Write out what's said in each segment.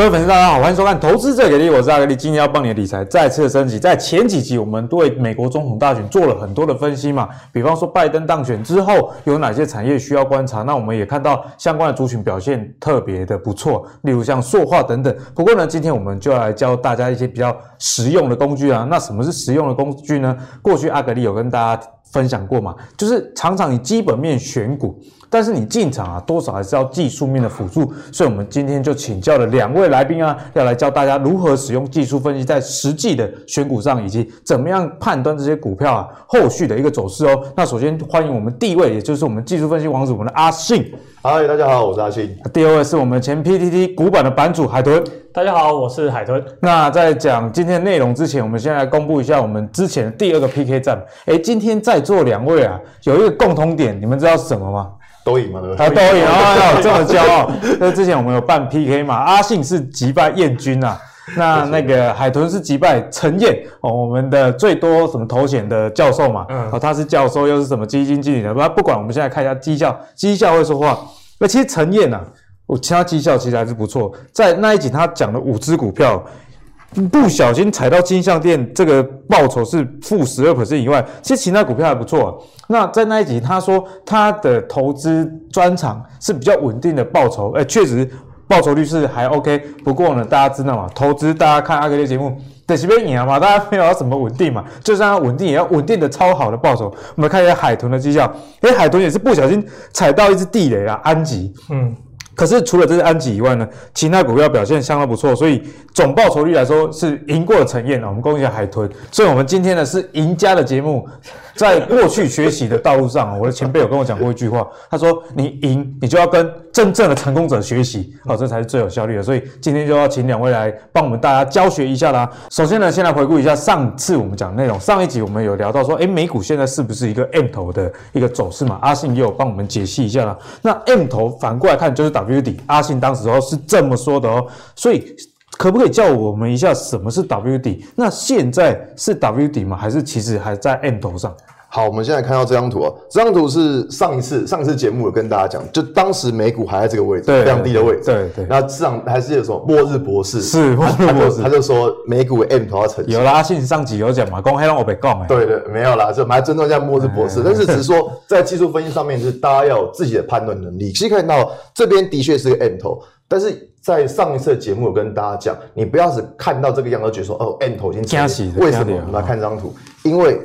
各位粉丝，大家好，欢迎收看《投资者给力》，我是阿格力，今天要帮你的理财再次升级。在前几集，我们对美国总统大选做了很多的分析嘛，比方说拜登当选之后有哪些产业需要观察，那我们也看到相关的族群表现特别的不错，例如像塑化等等。不过呢，今天我们就要来教大家一些比较实用的工具啊。那什么是实用的工具呢？过去阿格力有跟大家分享过嘛，就是常常以基本面选股。但是你进场啊，多少还是要技术面的辅助，所以我们今天就请教了两位来宾啊，要来教大家如何使用技术分析，在实际的选股上，以及怎么样判断这些股票啊后续的一个走势哦。那首先欢迎我们第一位，也就是我们技术分析王子，我们的阿信。嗨，大家好，我是阿信。第二位是我们前 PTT 股版的版主海豚。大家好，我是海豚。那在讲今天内容之前，我们先来公布一下我们之前的第二个 PK 战。诶，今天在座两位啊，有一个共同点，你们知道是什么吗？都赢嘛，对不对？啊，都赢啊！这么骄傲。那之前我们有办 PK 嘛？阿信是击败燕军啊，那那个海豚是击败陈燕哦，我们的最多什么头衔的教授嘛？嗯，哦，他是教授，又是什么基金经理的？不，不管，我们现在看一下绩效，绩效会说话。那其实陈燕啊，我其他绩效其实还是不错。在那一集他讲了五只股票。不小心踩到金像电，这个报酬是负十二 percent 以外，其实其他股票还不错。那在那一集，他说他的投资专长是比较稳定的报酬，哎，确实报酬率是还 OK。不过呢，大家知道嘛，投资大家看阿格列节目，得是边赢嘛，大家没有要什么稳定嘛，就算要稳定，也要稳定的超好的报酬。我们看一下海豚的绩效，哎，海豚也是不小心踩到一只地雷啊，安吉，嗯。可是除了这只安吉以外呢，其他股票表现相当不错，所以总报酬率来说是赢过了陈燕啊。我们恭喜海豚，所以我们今天呢是赢家的节目。在过去学习的道路上，我的前辈有跟我讲过一句话，他说：“你赢，你就要跟真正的成功者学习，好，这才是最有效率的。”所以今天就要请两位来帮我们大家教学一下啦。首先呢，先来回顾一下上次我们讲内容。上一集我们有聊到说，诶，美股现在是不是一个 M 头的一个走势嘛？阿信也有帮我们解析一下啦。那 M 头反过来看就是 W 底，阿信当时候是这么说的哦。所以。可不可以教我们一下什么是 W 底？那现在是 W 底吗？还是其实还在 M 头上？好，我们现在看到这张图啊，这张图是上一次上一次节目有跟大家讲，就当时美股还在这个位置，非常低的位置。对对，对。那市场还是有什么末日博士？是末日博士，他就说美股 M 头要成型。有啦，信上集有讲嘛，公开让我别讲。对对，没有啦，就我们还尊重一下末日博士。但是只是说 在技术分析上面，就是大家要有自己的判断能力。其实看到这边的确是个 M 头，但是。在上一次的节目，有跟大家讲，你不要只看到这个样而，觉得说哦，N 头已经成型。为什么？我们来看这张图，因为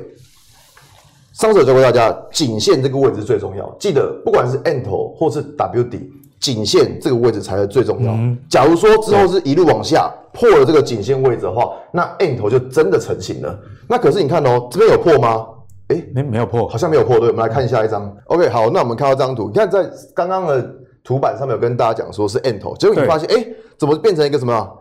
上次有教过大家，颈线这个位置最重要。记得，不管是 N 头或是 W 底，颈线这个位置才是最重要。嗯、假如说之后是一路往下破了这个颈线位置的话，那 N 头就真的成型了。那可是你看哦，这边有破吗？诶，没没有破，好像没有破。对，我们来看下一张。OK，好，那我们看到这张图，你看在刚刚的。图板上面有跟大家讲说是 N 头，结果你发现，哎、欸，怎么变成一个什么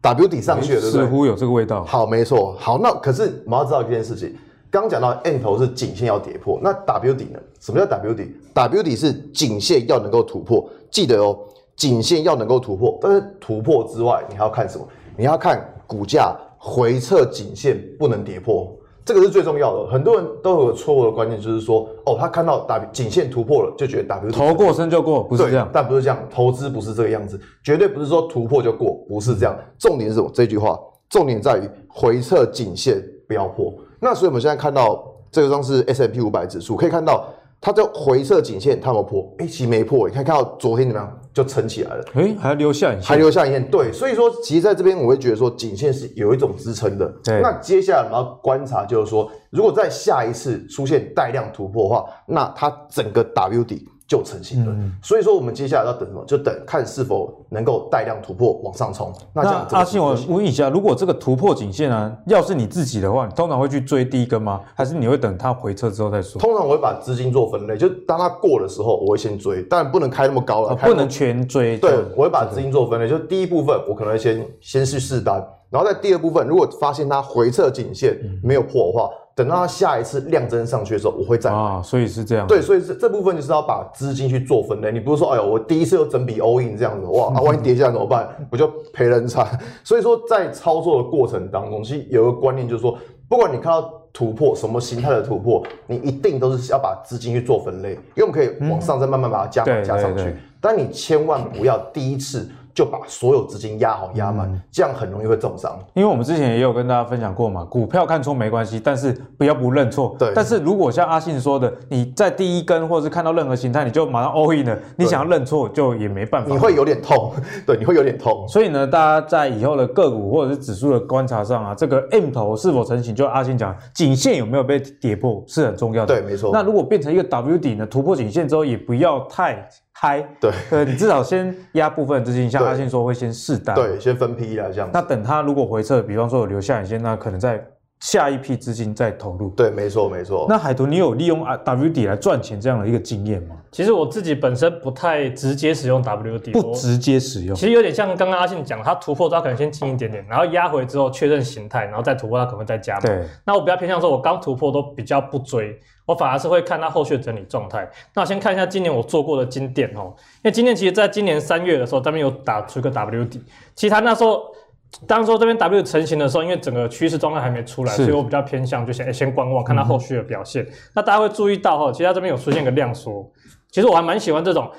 W 底上去了？对不对？似乎有这个味道。好，没错。好，那可是我们要知道一件事情，刚讲到 N 头是颈线要跌破，那 W 底呢？什么叫 W 底？W 底是颈线要能够突破，记得哦，颈线要能够突破。但是突破之外，你还要看什么？你要看股价回撤颈线不能跌破。这个是最重要的，很多人都有错误的观念，就是说，哦，他看到 W 颈线突破了，就觉得 W 头过身就过，不是这样，但不是这样，投资不是这个样子，绝对不是说突破就过，不是这样。重点是什么？这句话，重点在于回撤颈线不要破。那所以我们现在看到这个张是 S M P 五百指数，可以看到。它在回撤颈线，它有没有破？哎、欸，其实没破。你看，看到昨天怎么样，就撑起来了。哎、欸，还留下影线，还留下影线。对，所以说，其实在这边我会觉得说，颈线是有一种支撑的。对。那接下来我们要观察，就是说，如果在下一次出现带量突破的话，那它整个 W 底。就成型了，嗯，所以说我们接下来要等什么？就等看是否能够带量突破往上冲。那这样那阿信，我问一下，如果这个突破颈线啊，要是你自己的话，你通常会去追第一根吗？还是你会等它回撤之后再说？通常我会把资金做分类，就当它过的时候，我会先追，但不能开那么高了，啊，不能全追。对，我会把资金做分类，就第一部分我可能会先先去试单，然后在第二部分，如果发现它回撤颈线没有破的话。嗯等到它下一次量增上去的时候，我会再买啊，所以是这样。对，所以这这部分就是要把资金去做分类。你不是说，哎呦，我第一次有整笔 all in 这样子，哇，啊，万一跌下来怎么办？我就赔人惨。所以说，在操作的过程当中，其实有一个观念就是说，不管你看到突破什么形态的突破，你一定都是要把资金去做分类，因为我们可以往上再慢慢把它加加上去。但你千万不要第一次。就把所有资金压好压满，嗯、这样很容易会重伤。因为我们之前也有跟大家分享过嘛，股票看错没关系，但是不要不认错。对。但是如果像阿信说的，你在第一根或者是看到任何形态，你就马上 all in 了，你想要认错就也没办法。你会有点痛，对，你会有点痛。所以呢，大家在以后的个股或者是指数的观察上啊，这个 M 头是否成型，就阿信讲，颈线有没有被跌破是很重要的。对，没错。那如果变成一个 W 底呢，突破颈线之后，也不要太。嗨，对，呃，你至少先压部分资金，像阿信说会先试单，对，先分批啊这样。那等他如果回撤，比方说有留下影线，那可能在下一批资金再投入。对，没错没错。那海豚，你有利用 W D 来赚钱这样的一个经验吗？其实我自己本身不太直接使用 W D，，不直接使用。其实有点像刚刚阿信讲，他突破他可能先进一点点，然后压回之后确认形态，然后再突破，他可能会再加码。对。那我比较偏向说，我刚突破都比较不追。我反而是会看它后续的整理状态。那我先看一下今年我做过的金店哦，因为金店其实在今年三月的时候，这边有打出一个 W 底。其实它那时候，当时这边 W 成型的时候，因为整个趋势状态还没出来，所以我比较偏向就先先观望，看它后续的表现。嗯、那大家会注意到哈，其实它这边有出现一个量缩。其实我还蛮喜欢这种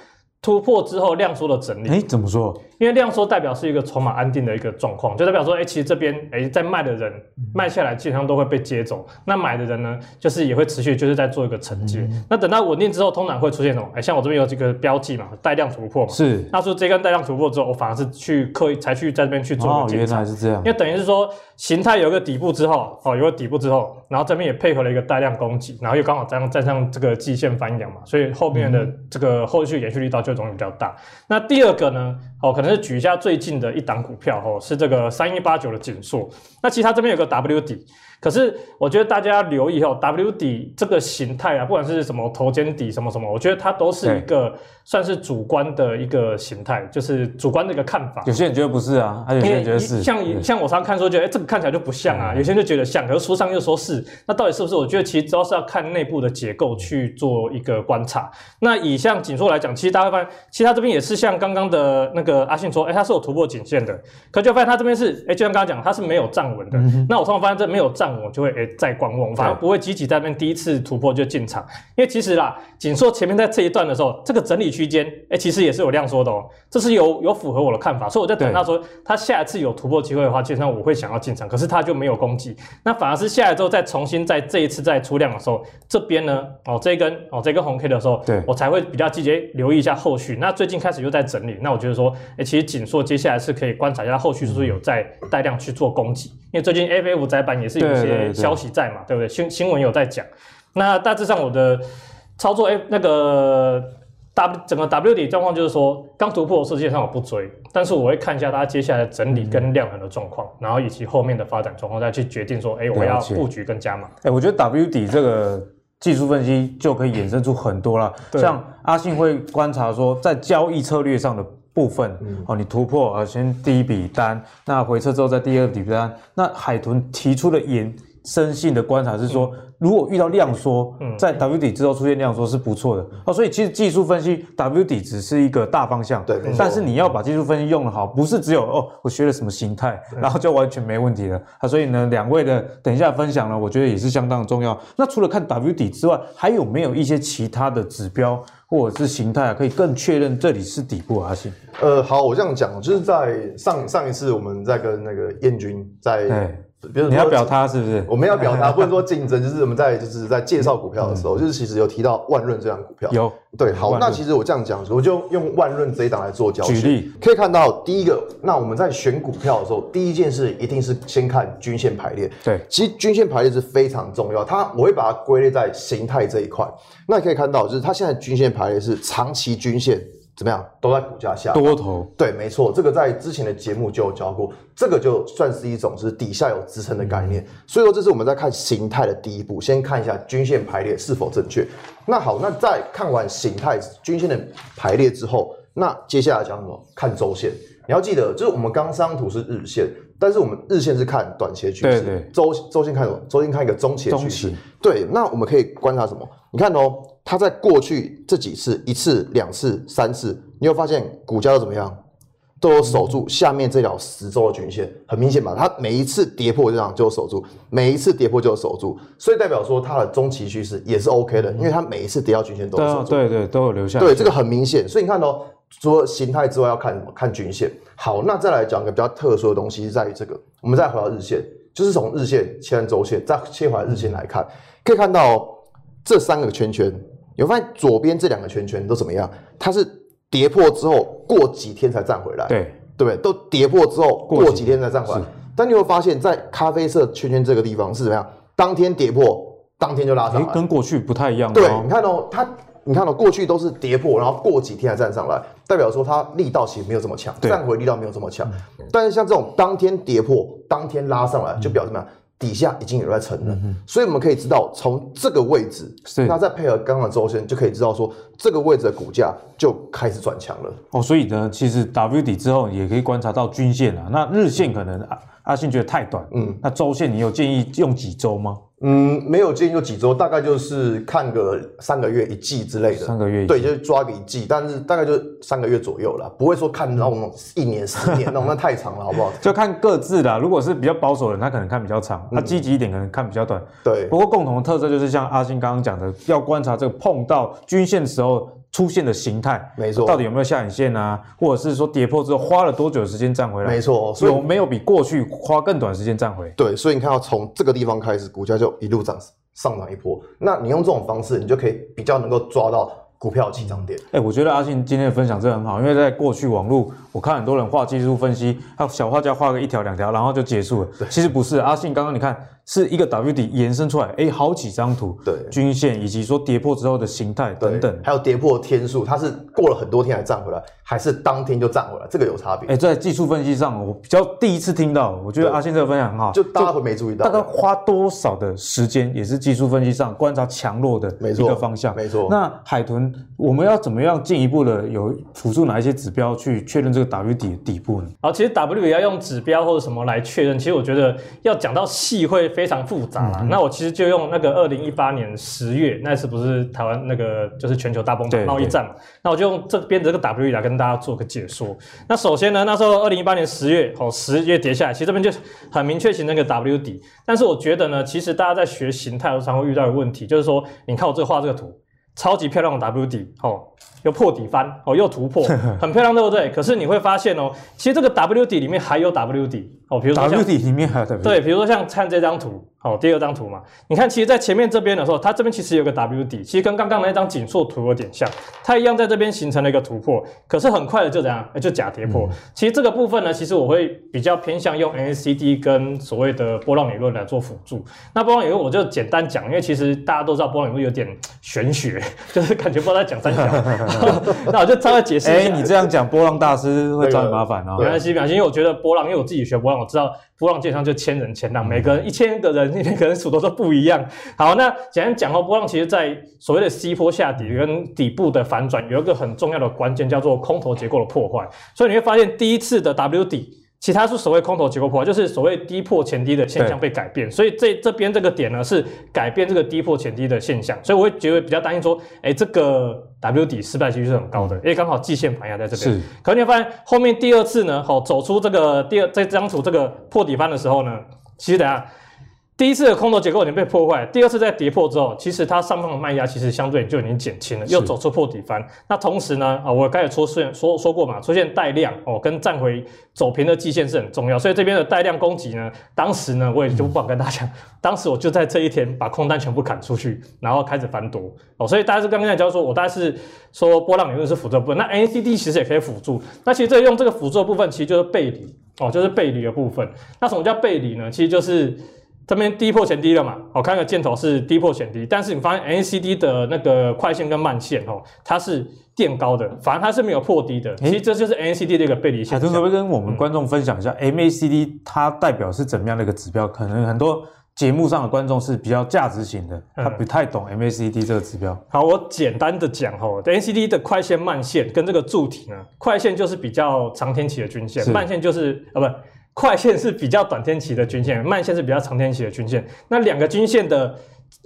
突破之后量缩的整理。哎，怎么说？因为量缩代表是一个筹码安定的一个状况，就代表说，哎，其实这边哎在卖的人卖下来基本上都会被接走，那买的人呢，就是也会持续就是在做一个承接。嗯、那等到稳定之后，通常会出现什么？哎，像我这边有这个标记嘛，带量突破嘛。是。那说这根带量突破之后，我反而是去刻意才去在这边去做一个进场。哦，原来是这样。因为等于是说形态有一个底部之后，哦，有个底部之后，然后这边也配合了一个带量攻击，然后又刚好站上站上这个季线翻阳嘛，所以后面的这个后续延续力道就容易比较大。嗯、那第二个呢，哦，可能是举一下最近。的一档股票哦，是这个三一八九的紧缩。那其实它这边有个 W 底。可是我觉得大家要留意哦，W 底这个形态啊，不管是什么头肩底什么什么，我觉得它都是一个算是主观的一个形态，就是主观的一个看法。有些人觉得不是啊，还有些人觉得是。像像我常常看说，觉得哎，这个看起来就不像啊，有些人就觉得像，可是书上又说是，那到底是不是？我觉得其实主要是要看内部的结构去做一个观察。那以像景硕来讲，其实大家会发现，其实它这边也是像刚刚的那个阿信说，哎，它是有突破颈线的，可就发现它这边是，哎，就像刚刚讲，它是没有站稳的。嗯、那我通常发现这没有站稳，我就会哎。再观望，反而不会积极在那边第一次突破就进场，因为其实啦，景硕前面在这一段的时候，这个整理区间，哎，其实也是有量缩的哦，这是有有符合我的看法，所以我在等他说他下一次有突破机会的话，基本上我会想要进场，可是他就没有攻击，那反而是下来之后再重新在这一次再出量的时候，这边呢，哦这一根哦这根红 K 的时候，对我才会比较积极留意一下后续。那最近开始又在整理，那我觉得说，哎，其实紧缩接下来是可以观察一下后续是不是有在带量去做攻击，因为最近 FF 窄板也是有一些消息在嘛，对不对？新新闻有在讲，那大致上我的操作，哎，那个 W 整个 W 底状况就是说，刚突破的时候基本上我不追，但是我会看一下它接下来的整理跟量能的状况，然后以及后面的发展状况，再去决定说，哎，我要布局跟加码。哎，我觉得 W 底这个技术分析就可以衍生出很多了，像阿信会观察说，在交易策略上的部分，哦，你突破啊，先第一笔单，那回撤之后再第二笔单，那海豚提出的延。伸性的观察是说，如果遇到量缩，在 W 底之后出现量缩是不错的哦。所以其实技术分析 W 底只是一个大方向，对。但是你要把技术分析用得好，不是只有哦，我学了什么形态，然后就完全没问题了啊。所以呢，两位的等一下分享呢，我觉得也是相当重要。那除了看 W 底之外，还有没有一些其他的指标或者是形态可以更确认这里是底部啊？行。呃，好，我这样讲，就是在上上一次我们在跟那个燕军在。比如你要表他是不是？我们要表他，不能说竞争，就是我们在就是在介绍股票的时候，嗯、就是其实有提到万润这张股票。有对，好，那其实我这样讲，我就用万润这一档来做教学。举例可以看到，第一个，那我们在选股票的时候，第一件事一定是先看均线排列。对，其实均线排列是非常重要，它我会把它归类在形态这一块。那可以看到，就是它现在均线排列是长期均线。怎么样？都在股价下多头。对，没错，这个在之前的节目就有教过，这个就算是一种是底下有支撑的概念。嗯、所以说，这是我们在看形态的第一步，先看一下均线排列是否正确。那好，那在看完形态均线的排列之后，那接下来讲什么？看周线。你要记得，就是我们刚刚这张图是日线，但是我们日线是看短期趋势。周周线看什么？周线看一个中期的趋势。对，那我们可以观察什么？你看哦。它在过去这几次，一次、两次、三次，你会发现股价都怎么样？都有守住下面这条十周的均线，很明显吧？它每一次跌破这样就守住，每一次跌破就守住，所以代表说它的中期趋势也是 OK 的，因为它每一次跌到均线都守住，对对，都有留下。对，这个很明显。所以你看哦，除了形态之外，要看什么？看均线。好，那再来讲一个比较特殊的东西，是在于这个。我们再回到日线，就是从日线切换周线，再切回来日线来看，可以看到这三个圈圈，你会发现左边这两个圈圈都怎么样？它是跌破之后过几天才站回来，对对不对？都跌破之后过几天才站回来。但你会发现在咖啡色圈圈这个地方是怎么样？当天跌破，当天就拉上来，跟过去不太一样。对，你看哦，它。你看到、喔、过去都是跌破，然后过几天才站上来，代表说它力道其实没有这么强，站回力道没有这么强。嗯、但是像这种当天跌破，当天拉上来，就表示什么？底下已经有在沉了。嗯、所以我们可以知道，从这个位置，那再配合刚刚的周线，就可以知道说这个位置的股价就开始转强了。哦，所以呢，其实 W 底之后也可以观察到均线啊。那日线可能阿阿信觉得太短，嗯，那周线你有建议用几周吗？嗯，没有建议用几周，大概就是看个三个月、一季之类的。三个月一，对，就是抓个一季，但是大概就三个月左右了，不会说看那种一年、十 年那种，那太长了，好不好？就看各自的，如果是比较保守的人，他可能看比较长；他积极一点，可能看比较短。对。不过共同的特色就是像阿信刚刚讲的，要观察这个碰到均线的时候。出现的形态，没错，到底有没有下影线啊？或者是说跌破之后花了多久的时间站回来？没错，所以有没有比过去花更短时间站回？对，所以你看到从这个地方开始，股价就一路涨上涨一波。那你用这种方式，你就可以比较能够抓到股票起涨点。哎、欸，我觉得阿信今天的分享真的很好，因为在过去网络，我看很多人画技术分析，他小画家画个一条两条，然后就结束了。对其实不是，阿信刚刚你看。是一个 W 底延伸出来，哎，好几张图，对，均线以及说跌破之后的形态等等，还有跌破天数，它是过了很多天才涨回来，还是当天就涨回来，这个有差别。哎，在技术分析上，我比较第一次听到，我觉得阿信这个分享很好，就大家会没注意到，大概花多少的时间，也是技术分析上观察强弱的一个方向。没错。那海豚，我们要怎么样进一步的有辅助哪一些指标去确认这个 W 底的底部呢？好，其实 W 也要用指标或者什么来确认，其实我觉得要讲到细会非常复杂。嗯那我其实就用那个二零一八年十月，那是不是台湾那个就是全球大崩盘贸易战嘛？那我就用这边的这个 W 来跟大家做个解说。那首先呢，那时候二零一八年十月哦，十月跌下来，其实这边就很明确形成那个 W 底。但是我觉得呢，其实大家在学形态的时候会遇到的问题，就是说，你看我这画这个图，超级漂亮的 W 底哦，又破底翻哦，又突破，很漂亮，对不对？可是你会发现哦，其实这个 W 底里面还有 W 底哦，比如说 W 底里面还有对，比如说像看这张图。哦，第二张图嘛，你看，其实，在前面这边的时候，它这边其实有个 W 底，其实跟刚刚那张紧缩图有点像，它一样在这边形成了一个突破，可是很快的就怎样，就假跌破。嗯、其实这个部分呢，其实我会比较偏向用 NACD 跟所谓的波浪理论来做辅助。那波浪理论我就简单讲，因为其实大家都知道波浪理论有点玄学，就是感觉不知道在讲三小。那我就稍微解释一下。哎、欸，你这样讲，波浪大师会找你麻烦哦。没关系，没关系，因为我觉得波浪，因为我自己学波浪，我知道。波浪界上就千人千浪，每个人一千个人，每个人数都是不一样。好，那简单讲哦，波浪其实在所谓的 C 波下底跟底部的反转，有一个很重要的关键，叫做空头结构的破坏。所以你会发现，第一次的 W 底。其他是所谓空头结构破坏，就是所谓低破前低的现象被改变，所以这这边这个点呢是改变这个低破前低的现象，所以我会觉得比较担心说，哎，这个 W 底失败几率是很高的，因为刚好季线盘压在这边。是，可是你会发现后面第二次呢，好走出这个第二这张图这个破底翻的时候呢，其实等下。第一次的空头结构已经被破坏，第二次在跌破之后，其实它上方的卖压其实相对就已经减轻了，又走出破底翻。那同时呢，啊，我刚才说说说说过嘛，出现带量哦，跟站回走平的季线是很重要，所以这边的带量攻击呢，当时呢我也就不敢跟大家讲，嗯、当时我就在这一天把空单全部砍出去，然后开始翻多哦，所以大家是刚刚在教说，我大概是说波浪理论是辅助部分，那 NACD 其实也可以辅助，那其实这用这个辅助的部分其实就是背离哦，就是背离的部分。那什么叫背离呢？其实就是。这边低破前低了嘛？我看个箭头是低破前低，但是你发现 MACD 的那个快线跟慢线哦，它是垫高的，反而它是没有破低的。其实这就是 MACD 的一个背离线。海豚可不可以跟我们观众分享一下 MACD 它代表是怎么样的一个指标？可能很多节目上的观众是比较价值型的，他不太懂 MACD 这个指标。好，我简单的讲哦，MACD 的快线慢线跟这个柱体呢，快线就是比较长天期的均线，慢线就是啊不。快线是比较短天期的均线，慢线是比较长天期的均线。那两个均线的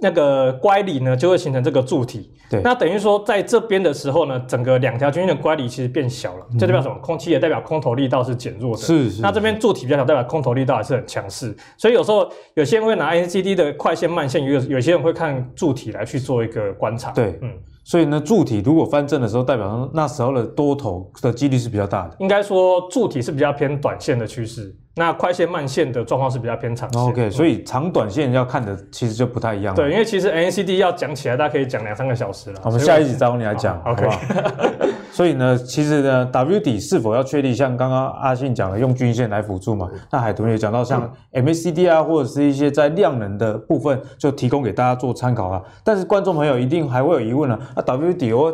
那个乖离呢，就会形成这个柱体。对，那等于说在这边的时候呢，整个两条均线的乖离其实变小了，这代表什么？空气也代表空头力道是减弱的。是是。那这边柱体比较小，代表空头力道还是很强势。所以有时候有些人会拿 MACD 的快线、慢线，有有些人会看柱体来去做一个观察。对，嗯。所以呢，柱体如果翻正的时候，代表那时候的多头的几率是比较大的。应该说，柱体是比较偏短线的趋势。那快线慢线的状况是比较偏长线，OK，所以长短线要看的其实就不太一样。对，因为其实 MACD 要讲起来，大家可以讲两三个小时了。我们下一集找你来讲，OK。所以呢，其实呢，W 底是否要确立，像刚刚阿信讲的，用均线来辅助嘛？那海豚也讲到，像 MACD 啊，或者是一些在量能的部分，就提供给大家做参考啊。但是观众朋友一定还会有疑问呢，那 W 底哦。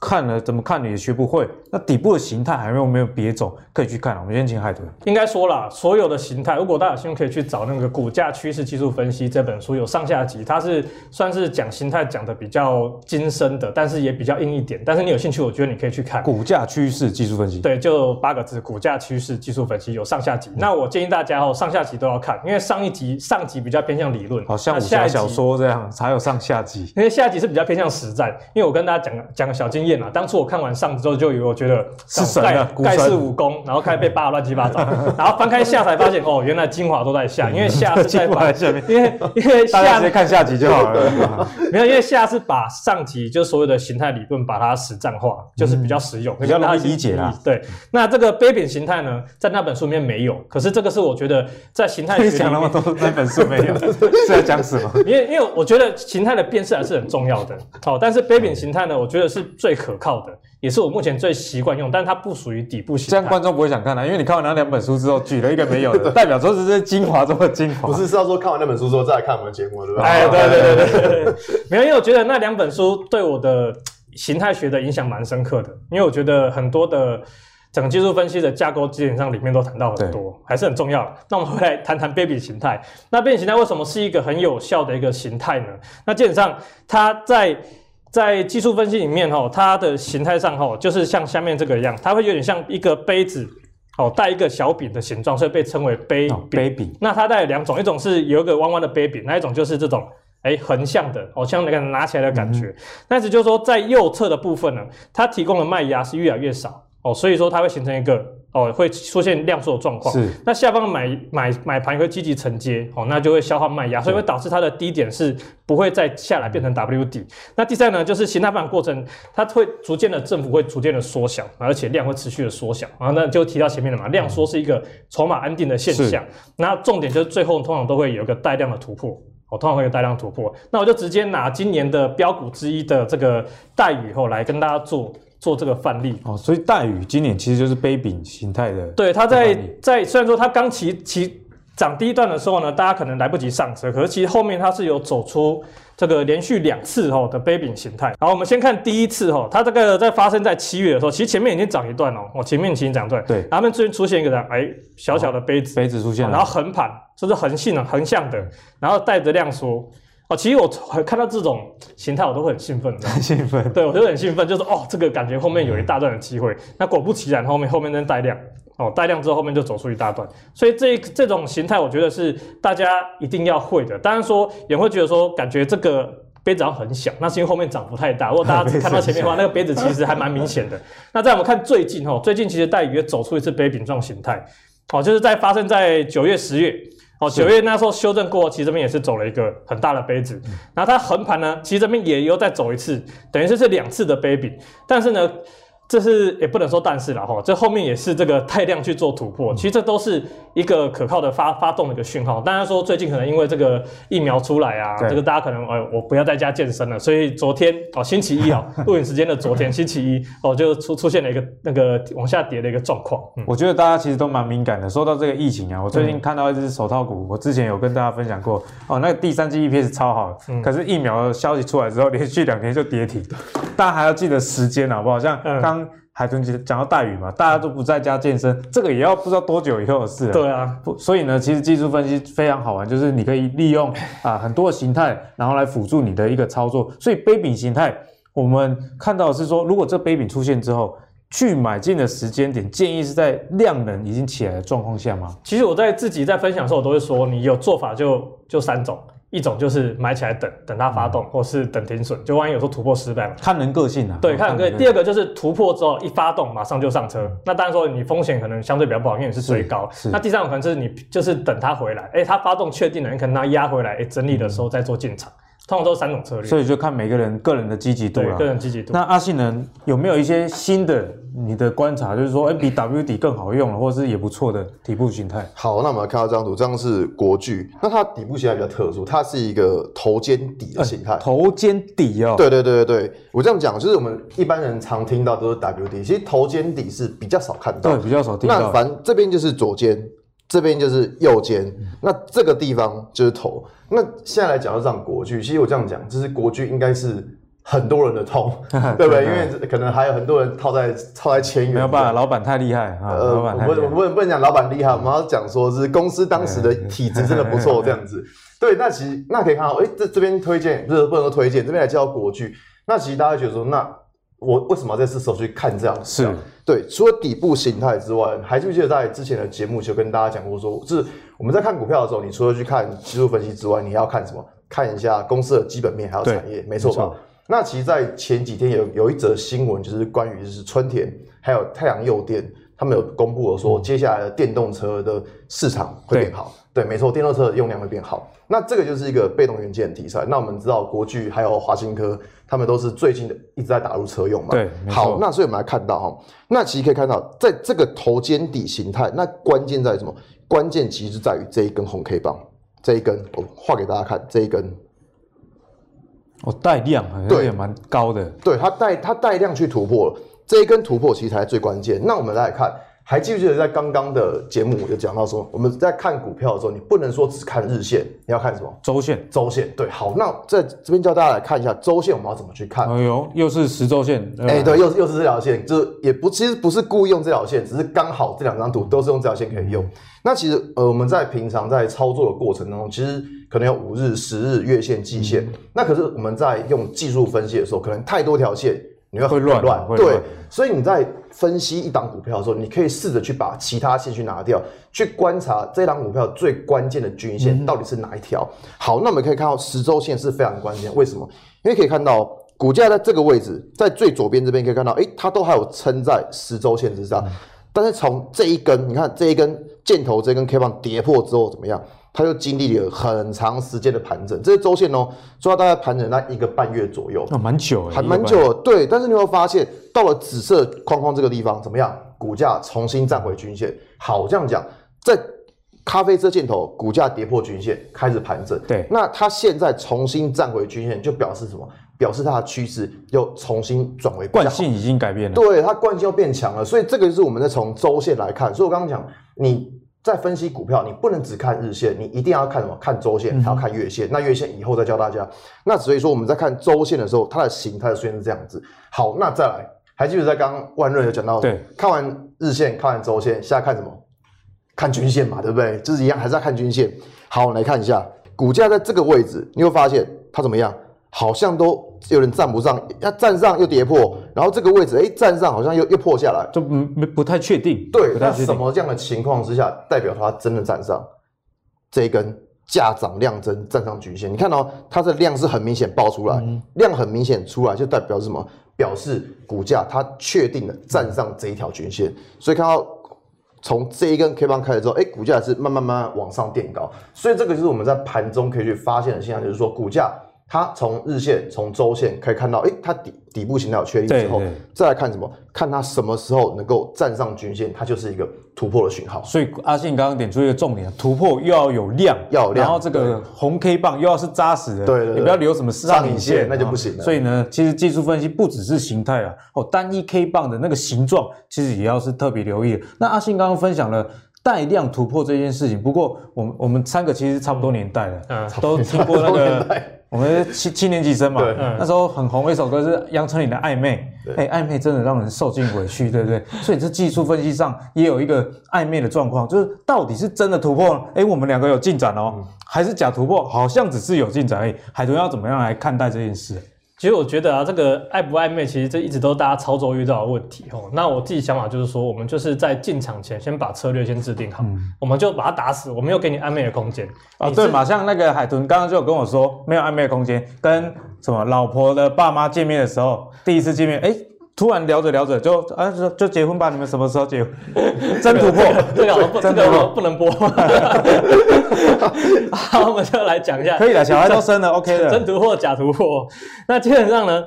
看了怎么看你也学不会。那底部的形态还有没有别种可以去看？我们先请海豚。应该说啦，所有的形态，如果大家有兴趣可以去找那个《股价趋势技术分析》这本书，有上下集，它是算是讲形态讲的比较精深的，但是也比较硬一点。但是你有兴趣，我觉得你可以去看《股价趋势技术分析》。对，就八个字，《股价趋势技术分析》有上下集。嗯、那我建议大家哦，上下集都要看，因为上一集上集比较偏向理论，好像武侠小说这样，才有上下集。因为下集是比较偏向实战。因为我跟大家讲讲个小经验啊，当初我看完。上之后就以为我觉得是盖世武功，然后开始被扒乱七八糟，然后翻开下才发现哦，原来精华都在下，因为下是 在把下面，因为因为下直接看下集就好了，没有，因为下是把上集就所有的形态理论把它实战化，就是比较实用，比较容易理解啦。对，那这个杯柄形态呢，在那本书里面没有，可是这个是我觉得在形态学讲那么多，那本书没有是在讲什么？因为因为我觉得形态的辨识还是很重要的，好，但是杯柄形态呢，我觉得是最可靠的。也是我目前最习惯用，但是它不属于底部形态。这样观众不会想看啊，因为你看完那两本书之后，举了一个没有的，代表说是这精华中的精华。不是，是要说看完那本书之后再来看我们的节目，对吧？哎，对对对对对，没有，因为我觉得那两本书对我的形态学的影响蛮深刻的，因为我觉得很多的整个技术分析的架构基本上里面都谈到很多，还是很重要。那我们回来谈谈 baby 形态。那杯柄形态为什么是一个很有效的一个形态呢？那基本上它在。在技术分析里面，哈，它的形态上，哈，就是像下面这个一样，它会有点像一个杯子，哦，带一个小饼的形状，所以被称为杯柄。杯柄。那它带有两种，一种是有一个弯弯的杯柄，那一种就是这种，哎，横向的，哦，像那个拿起来的感觉。但是就是说，在右侧的部分呢，它提供的卖压是越来越少，哦，所以说它会形成一个。哦，会出现量缩的状况。是。那下方买买买盘会积极承接，哦，那就会消化卖压，所以会导致它的低点是不会再下来变成 W 底。那第三呢，就是形态发展过程，它会逐渐的振幅会逐渐的缩小，而且量会持续的缩小。然后那就提到前面的嘛，量缩是一个筹码安定的现象。那重点就是最后通常都会有一个带量的突破，哦，通常会有带量突破。那我就直接拿今年的标股之一的这个戴宇后来跟大家做。做这个范例哦，所以大宇今年其实就是杯柄形态的。对，它在在虽然说它刚起起涨第一段的时候呢，大家可能来不及上车，可是其实后面它是有走出这个连续两次吼的杯柄形态。好，我们先看第一次吼，它这个在发生在七月的时候，其实前面已经涨一段了，哦，前面已经涨段，对，然后面最近出现一个哎小小的杯子，杯子出现了，然后横盘，这是横性的横向的，然后带着量缩。哦，其实我看到这种形态，我都会很兴奋，很兴奋。对，我就很兴奋，就是哦，这个感觉后面有一大段的机会。那果不其然，后面后面在带量，哦，带量之后后面就走出一大段。所以这这种形态，我觉得是大家一定要会的。当然说也会觉得说，感觉这个杯子要很小，那是因为后面涨幅太大。如果大家 只看到前面的话，那个杯子其实还蛮明显的。那在我们看最近哦，最近其实带鱼也走出一次杯柄状形态，哦，就是在发生在九月、十月。哦，九月那时候修正过，其实这边也是走了一个很大的杯子，然后它横盘呢，其实这边也又再走一次，等于是这两次的杯柄，但是呢。这是也不能说但是了哈，这后面也是这个带量去做突破，其实这都是一个可靠的发发动的一个讯号。当然说最近可能因为这个疫苗出来啊，这个大家可能哎我不要在家健身了，所以昨天哦星期一哦 录影时间的昨天星期一哦就出出现了一个那个往下跌的一个状况。嗯、我觉得大家其实都蛮敏感的，说到这个疫情啊，我最近看到一只手套股，我之前有跟大家分享过哦，那个第三季 EPS 超好，嗯、可是疫苗的消息出来之后，连续两天就跌停，大家还要记得时间好不好？像刚。嗯海豚讲到大鱼嘛，大家都不在家健身，这个也要不知道多久以后的事了。对啊，所以呢，其实技术分析非常好玩，就是你可以利用 啊很多的形态，然后来辅助你的一个操作。所以杯柄形态，我们看到的是说，如果这杯柄出现之后，去买进的时间点，建议是在量能已经起来的状况下吗？其实我在自己在分享的时候，我都会说，你有做法就就三种。一种就是买起来等等它发动，嗯、或是等停损，就万一有时候突破失败了，看人个性啊。对，看人个性。第二个就是突破之后一发动马上就上车，那当然说你风险可能相对比较不好，因为你是最高。那第三种可能是你就是等它回来，哎、欸，它发动确定了，你可能它压回来，哎、欸，整理的时候再做进场。通常都是三种策略。所以就看每个人个人的积极度了。个人积极度。那阿信能，有没有一些新的你的观察，就是说，哎，比 W 底更好用了，或者是也不错的底部形态？好，那我们来看到这张图，这张是国巨，那它底部形态比较特殊，它是一个头肩底的形态。头肩底哦。对对对对对，我这样讲，就是我们一般人常听到都是 W 底，其实头肩底是比较少看到，对，比较少听到。那反正这边就是左肩。这边就是右肩，那这个地方就是头。那现在来讲到这样国剧，其实我这样讲，就是国剧应该是很多人的痛，对不对？因为可能还有很多人套在套在千元。没有办法，老板太厉害啊！呃，老板不能不能讲老板厉害，我们要讲说是公司当时的体质真的不错，这样子。对，那其实那可以看到，哎，这这边推荐不是不能说推荐，这边来叫国剧。那其实大家觉得说那。我为什么在这时候去看这样子？是对，除了底部形态之外，还记不记得在之前的节目就跟大家讲过说，说就是我们在看股票的时候，你除了去看技术分析之外，你要看什么？看一下公司的基本面还有产业，没错吧？那其实，在前几天有有一则新闻，就是关于就是春田还有太阳诱电，他们有公布了说，接下来的电动车的市场会变好。对，没错，电动车的用量会变好。那这个就是一个被动元件题材。那我们知道国巨还有华新科，他们都是最近的一直在打入车用嘛。对，好，那所以我们来看到哈，那其实可以看到，在这个头肩底形态，那关键在什么？关键其实在于这一根红 K 棒，这一根我画给大家看，这一根，哦，带量对，也蛮高的。对，它带它带量去突破了这一根突破，其实才是最关键。那我们来看。还记不记得在刚刚的节目我有讲到说，我们在看股票的时候，你不能说只看日线，你要看什么？周线。周线。对，好，那在这边教大家来看一下周线，我们要怎么去看？哎呦，又是十周线。哎、欸，对，又是又是这条线，就是也不其实不是故意用这条线，只是刚好这两张图都是用这条线可以用。那其实呃，我们在平常在操作的过程当中，其实可能有五日、十日、月线、季线。嗯、那可是我们在用技术分析的时候，可能太多条线。你会很乱，乱，对，所以你在分析一档股票的时候，你可以试着去把其他线去拿掉，去观察这档股票最关键的均线到底是哪一条。嗯、好，那我们可以看到十周线是非常关键，为什么？因为可以看到股价在这个位置，在最左边这边可以看到，诶，它都还有撑在十周线之上，嗯、但是从这一根，你看这一根箭头这根 K 棒跌破之后怎么样？它就经历了很长时间的盘整，这些周线哦，主要大概盘整那一个半月左右，那蛮久，还蛮久。对，但是你会发现，到了紫色框框这个地方，怎么样？股价重新站回均线。好，这样讲，在咖啡色箭头，股价跌破均线，开始盘整。对，那它现在重新站回均线，就表示什么？表示它的趋势又重新转为惯性已经改变了。对，它惯性又变强了。所以这个就是我们在从周线来看。所以我刚刚讲你。在分析股票，你不能只看日线，你一定要看什么？看周线，还要看月线。嗯、那月线以后再教大家。那所以说我们在看周线的时候，它的形态虽然是这样子。好，那再来，还记得在刚刚万润有讲到，对，看完日线，看完周线，现在看什么？看均线嘛，对不对？就是一样，还是要看均线。好，我们来看一下股价在这个位置，你会发现它怎么样？好像都有点站不上，要站上又跌破，然后这个位置，哎，站上好像又又破下来，就不不太确定。对，那什么这样的情况之下，代表它真的站上这一根价涨量增站上均线？你看到、哦、它的量是很明显爆出来，嗯、量很明显出来，就代表什么？表示股价它确定的站上这一条均线。所以看到从这一根 K 棒开始之后，哎，股价是慢慢慢慢往上垫高。所以这个就是我们在盘中可以去发现的现象，就是说股价。它从日线、从周线可以看到，哎，它底底部形态有确立之后，再来看什么？看它什么时候能够站上均线，它就是一个突破的讯号。所以阿信刚刚点出一个重点，突破又要有量，要有量，然后这个红 K 棒又要是扎实的，对对对，你不要留什么上影线，那就不行了。所以呢，其实技术分析不只是形态啊，哦，单一 K 棒的那个形状，其实也要是特别留意的。那阿信刚刚分享了带量突破这件事情，不过我们我们三个其实差不多年代了，嗯，都听过那个。我们七七年级生嘛，那时候很红的一首歌是杨丞琳的《暧昧》，哎，暧昧真的让人受尽委屈，对不对？所以这技术分析上也有一个暧昧的状况，就是到底是真的突破，哎，我们两个有进展哦，还是假突破？好像只是有进展而已。海豚要怎么样来看待这件事？其实我觉得啊，这个暧不暧昧，其实这一直都是大家操作遇到的问题哦。那我自己想法就是说，我们就是在进场前先把策略先制定好，嗯、我们就把它打死，我没有给你暧昧的空间啊。哦、对嘛，像那个海豚刚刚就有跟我说，没有暧昧的空间，跟什么老婆的爸妈见面的时候，第一次见面，哎。突然聊着聊着就啊就就结婚吧？你们什么时候结婚？真突破，这个不真的不能播。好，我们就来讲一下。可以了，小孩都生了，OK 的。真突破，假突破。那基本上呢，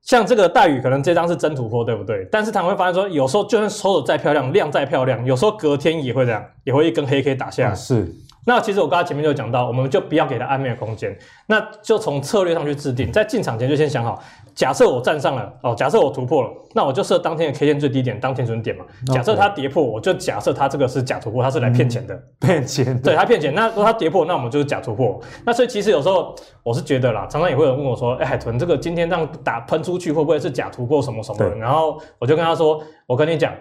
像这个大宇可能这张是真突破，对不对？但是他们会发现说，有时候就算收的再漂亮，亮再漂亮，有时候隔天也会这样，也会一根黑 K 打下来。嗯、是。那其实我刚才前面就讲到，我们就不要给他暧昧的空间，那就从策略上去制定，在进场前就先想好，假设我站上了哦，假设我突破了，那我就设当天的 K 线最低点当天准点嘛。假设它跌破，我就假设它这个是假突破，它是来骗钱的，骗钱。对，它骗钱。那如果它跌破，那我们就是假突破。那所以其实有时候我是觉得啦，常常也会有人问我说，哎，海豚这个今天这样打喷出去会不会是假突破什么什么的？然后我就跟他说，我跟你讲。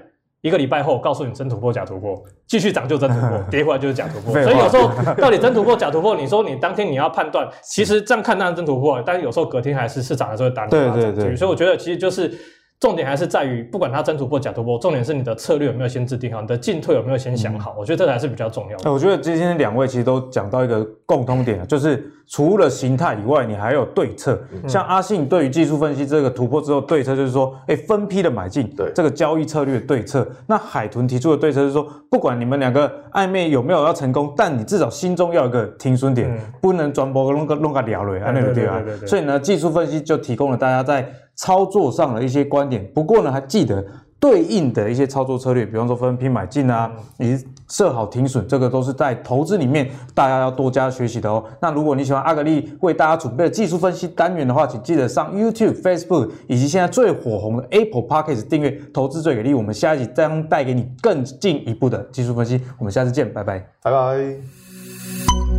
一个礼拜后，告诉你真突破假突破，继续涨就真突破，跌回来就是假突破。所以有时候到底真突破假突破，你说你当天你要判断，其实这样看当然真突破，但是有时候隔天还是市场还是会打对对对。所以我觉得其实就是。重点还是在于，不管它真突破假突破，重点是你的策略有没有先制定好，你的进退有没有先想好。嗯、我觉得这才是比较重要的。我觉得今天两位其实都讲到一个共通点，就是除了形态以外，你还有对策。嗯、像阿信对于技术分析这个突破之后对策，就是说，哎，分批的买进，对这个交易策略对策。那海豚提出的对策是说，不管你们两个暧昧有没有要成功，但你至少心中要有一个停损点，嗯、不能转播弄个弄个聊了啊那个对吧？所以呢，技术分析就提供了大家在。操作上的一些观点，不过呢，还记得对应的一些操作策略，比方说分批买进啊，你设好停损，这个都是在投资里面大家要多加学习的哦。那如果你喜欢阿格力为大家准备的技术分析单元的话，请记得上 YouTube、Facebook 以及现在最火红的 Apple Podcast 订阅投资最给力。我们下一集将带给你更进一步的技术分析。我们下次见，拜拜，拜拜。